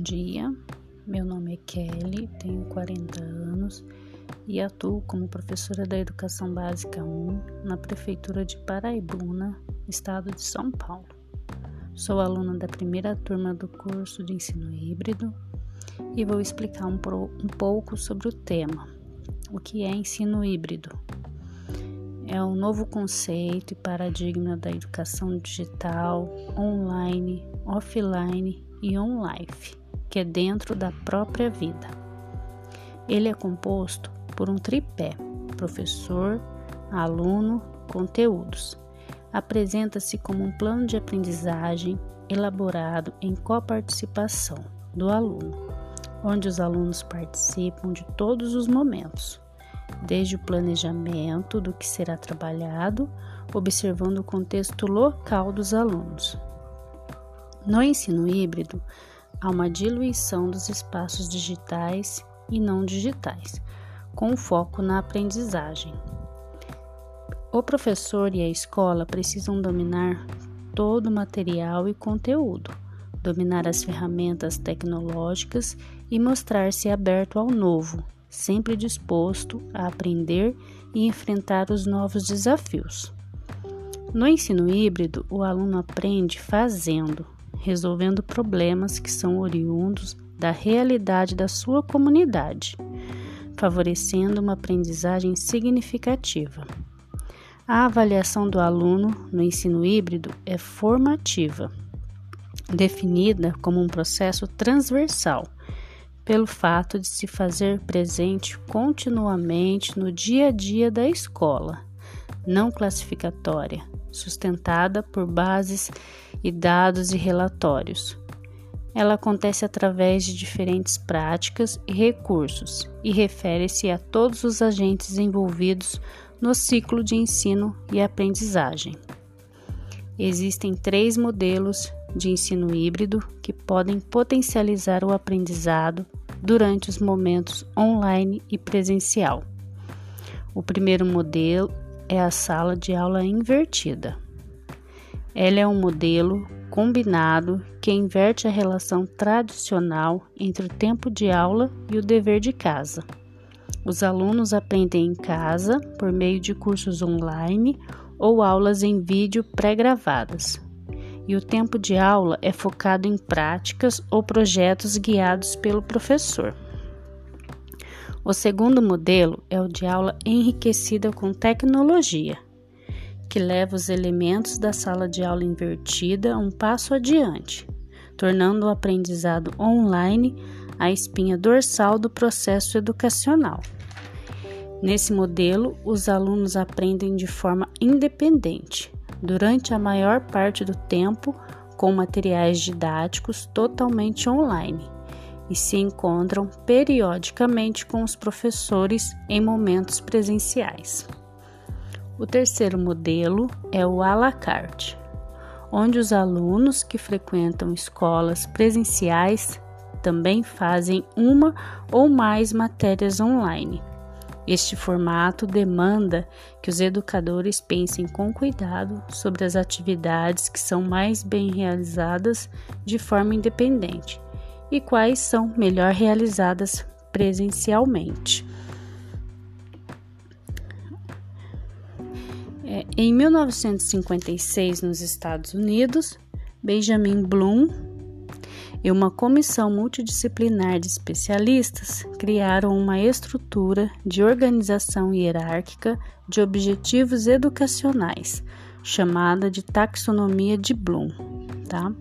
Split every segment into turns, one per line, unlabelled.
Bom dia, meu nome é Kelly, tenho 40 anos e atuo como professora da Educação Básica 1 na Prefeitura de Paraibuna, Estado de São Paulo. Sou aluna da primeira turma do curso de ensino híbrido e vou explicar um, pro, um pouco sobre o tema. O que é ensino híbrido? É um novo conceito e paradigma da educação digital, online, offline e on-life, que é dentro da própria vida. Ele é composto por um tripé: professor, aluno, conteúdos. Apresenta-se como um plano de aprendizagem elaborado em coparticipação do aluno, onde os alunos participam de todos os momentos, desde o planejamento do que será trabalhado, observando o contexto local dos alunos, no ensino híbrido, há uma diluição dos espaços digitais e não digitais, com foco na aprendizagem. O professor e a escola precisam dominar todo o material e conteúdo, dominar as ferramentas tecnológicas e mostrar-se aberto ao novo, sempre disposto a aprender e enfrentar os novos desafios. No ensino híbrido, o aluno aprende fazendo, resolvendo problemas que são oriundos da realidade da sua comunidade, favorecendo uma aprendizagem significativa. A avaliação do aluno no ensino híbrido é formativa, definida como um processo transversal, pelo fato de se fazer presente continuamente no dia a dia da escola, não classificatória, sustentada por bases e dados e relatórios. Ela acontece através de diferentes práticas e recursos e refere-se a todos os agentes envolvidos no ciclo de ensino e aprendizagem. Existem três modelos de ensino híbrido que podem potencializar o aprendizado durante os momentos online e presencial. O primeiro modelo é a sala de aula invertida. Ela é um modelo combinado que inverte a relação tradicional entre o tempo de aula e o dever de casa. Os alunos aprendem em casa por meio de cursos online ou aulas em vídeo pré-gravadas. E o tempo de aula é focado em práticas ou projetos guiados pelo professor. O segundo modelo é o de aula enriquecida com tecnologia, que leva os elementos da sala de aula invertida um passo adiante, tornando o aprendizado online a espinha dorsal do processo educacional. Nesse modelo, os alunos aprendem de forma independente, durante a maior parte do tempo, com materiais didáticos totalmente online e se encontram periodicamente com os professores em momentos presenciais. O terceiro modelo é o à la carte, onde os alunos que frequentam escolas presenciais também fazem uma ou mais matérias online. Este formato demanda que os educadores pensem com cuidado sobre as atividades que são mais bem realizadas de forma independente e quais são melhor realizadas presencialmente. É, em 1956, nos Estados Unidos, Benjamin Bloom e uma comissão multidisciplinar de especialistas criaram uma estrutura de organização hierárquica de objetivos educacionais, chamada de taxonomia de Bloom. Tá?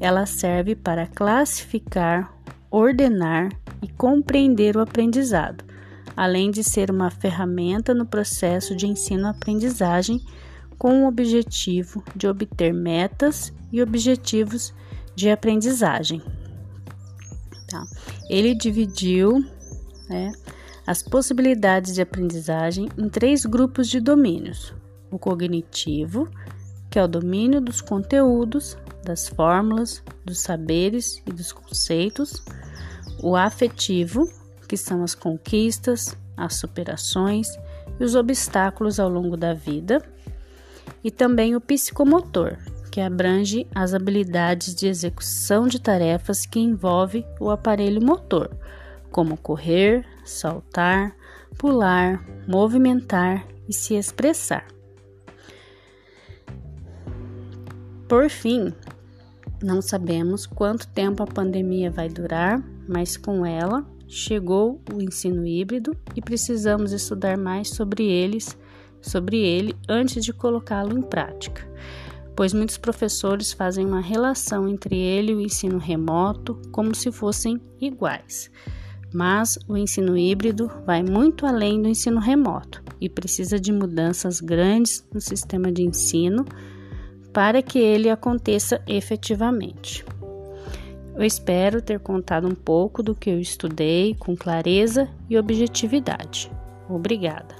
Ela serve para classificar, ordenar e compreender o aprendizado, além de ser uma ferramenta no processo de ensino-aprendizagem com o objetivo de obter metas e objetivos de aprendizagem. Tá? Ele dividiu né, as possibilidades de aprendizagem em três grupos de domínios: o cognitivo, que é o domínio dos conteúdos, das fórmulas, dos saberes e dos conceitos, o afetivo, que são as conquistas, as superações e os obstáculos ao longo da vida, e também o psicomotor, porque abrange as habilidades de execução de tarefas que envolvem o aparelho motor, como correr, saltar, pular, movimentar e se expressar. Por fim, não sabemos quanto tempo a pandemia vai durar, mas com ela chegou o ensino híbrido e precisamos estudar mais sobre eles, sobre ele antes de colocá-lo em prática, pois muitos professores fazem uma relação entre ele e o ensino remoto como se fossem iguais. Mas o ensino híbrido vai muito além do ensino remoto e precisa de mudanças grandes no sistema de ensino para que ele aconteça efetivamente. Eu espero ter contado um pouco do que eu estudei com clareza e objetividade. Obrigada.